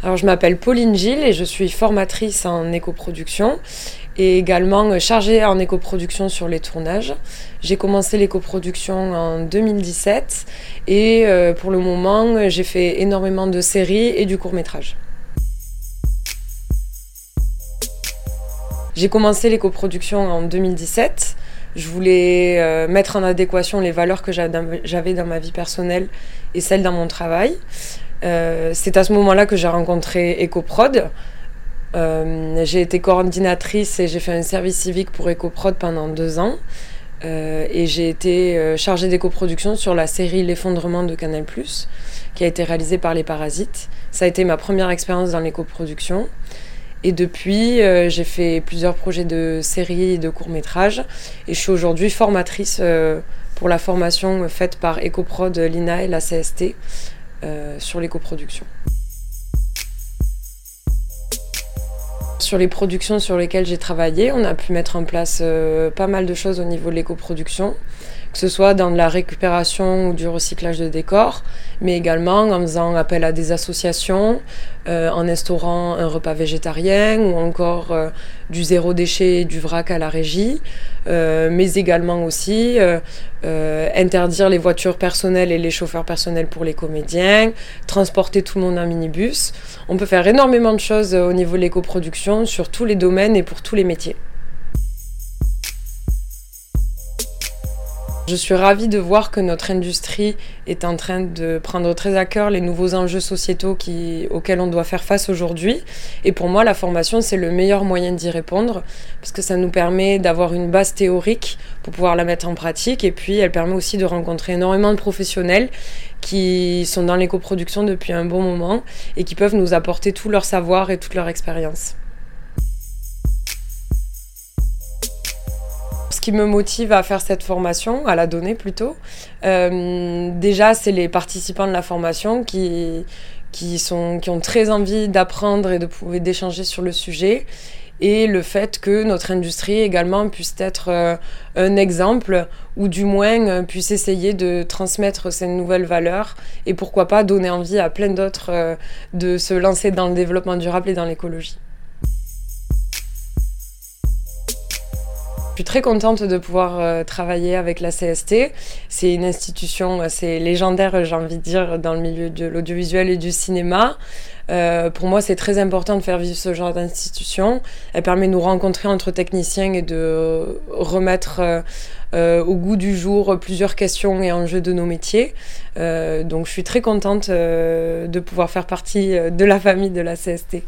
Alors, je m'appelle Pauline Gilles et je suis formatrice en éco-production et également chargée en éco-production sur les tournages. J'ai commencé l'éco-production en 2017 et euh, pour le moment, j'ai fait énormément de séries et du court-métrage. J'ai commencé l'éco-production en 2017. Je voulais euh, mettre en adéquation les valeurs que j'avais dans ma vie personnelle et celles dans mon travail. Euh, c'est à ce moment-là que j'ai rencontré EcoProd. Euh, j'ai été coordinatrice et j'ai fait un service civique pour EcoProd pendant deux ans. et j'ai été chargée d'éco-production sur la série L'effondrement de Canal, qui a été réalisée par Les Parasites. Ça a été ma première expérience dans l'éco-production. Et depuis, euh, j'ai fait plusieurs projets de séries et de courts-métrages. Et je suis aujourd'hui formatrice euh, pour la formation faite par EcoProd, l'INA et la CST euh, sur l'éco-production. Sur les productions sur lesquelles j'ai travaillé, on a pu mettre en place pas mal de choses au niveau de l'éco-production que ce soit dans la récupération ou du recyclage de décors, mais également en faisant appel à des associations, euh, en instaurant un repas végétarien ou encore euh, du zéro déchet du vrac à la régie, euh, mais également aussi interdire les voitures personnelles et les chauffeurs personnels pour les comédiens, transporter tout le monde en minibus. On peut faire énormément de choses au niveau de l'éco-production sur tous les domaines et pour tous les métiers. Je suis ravie de voir que notre industrie est en train de prendre très à cœur les nouveaux enjeux sociétaux auxquels on doit faire face aujourd'hui. Et pour moi, la formation, c'est le meilleur moyen d'y répondre, parce que ça nous permet d'avoir une base théorique pour pouvoir la mettre en pratique. Et puis, elle permet aussi de rencontrer énormément de professionnels qui sont dans l'éco-production depuis un bon moment et qui peuvent nous apporter tout leur savoir et toute leur expérience. Qui me motive à faire cette formation, à la donner plutôt, euh, déjà c'est les participants de la formation qui, qui, sont, qui ont très envie d'apprendre et de d'échanger sur le sujet et le fait que notre industrie également puisse être euh, un exemple ou du moins euh, puisse essayer de transmettre ces nouvelles valeurs et pourquoi pas donner envie à plein d'autres de se lancer dans le développement durable et dans l'écologie. Suis très contente de pouvoir euh, travailler avec la CST. C'est une institution assez légendaire, j'ai envie de dire, dans le milieu de l'audiovisuel et du cinéma. Euh, pour moi, c'est très important de faire vivre ce genre d'institution. Elle permet de nous rencontrer entre techniciens et de remettre euh, au goût du jour plusieurs questions et enjeux de nos métiers. donc, je suis très contente de pouvoir faire partie de la famille de la CST.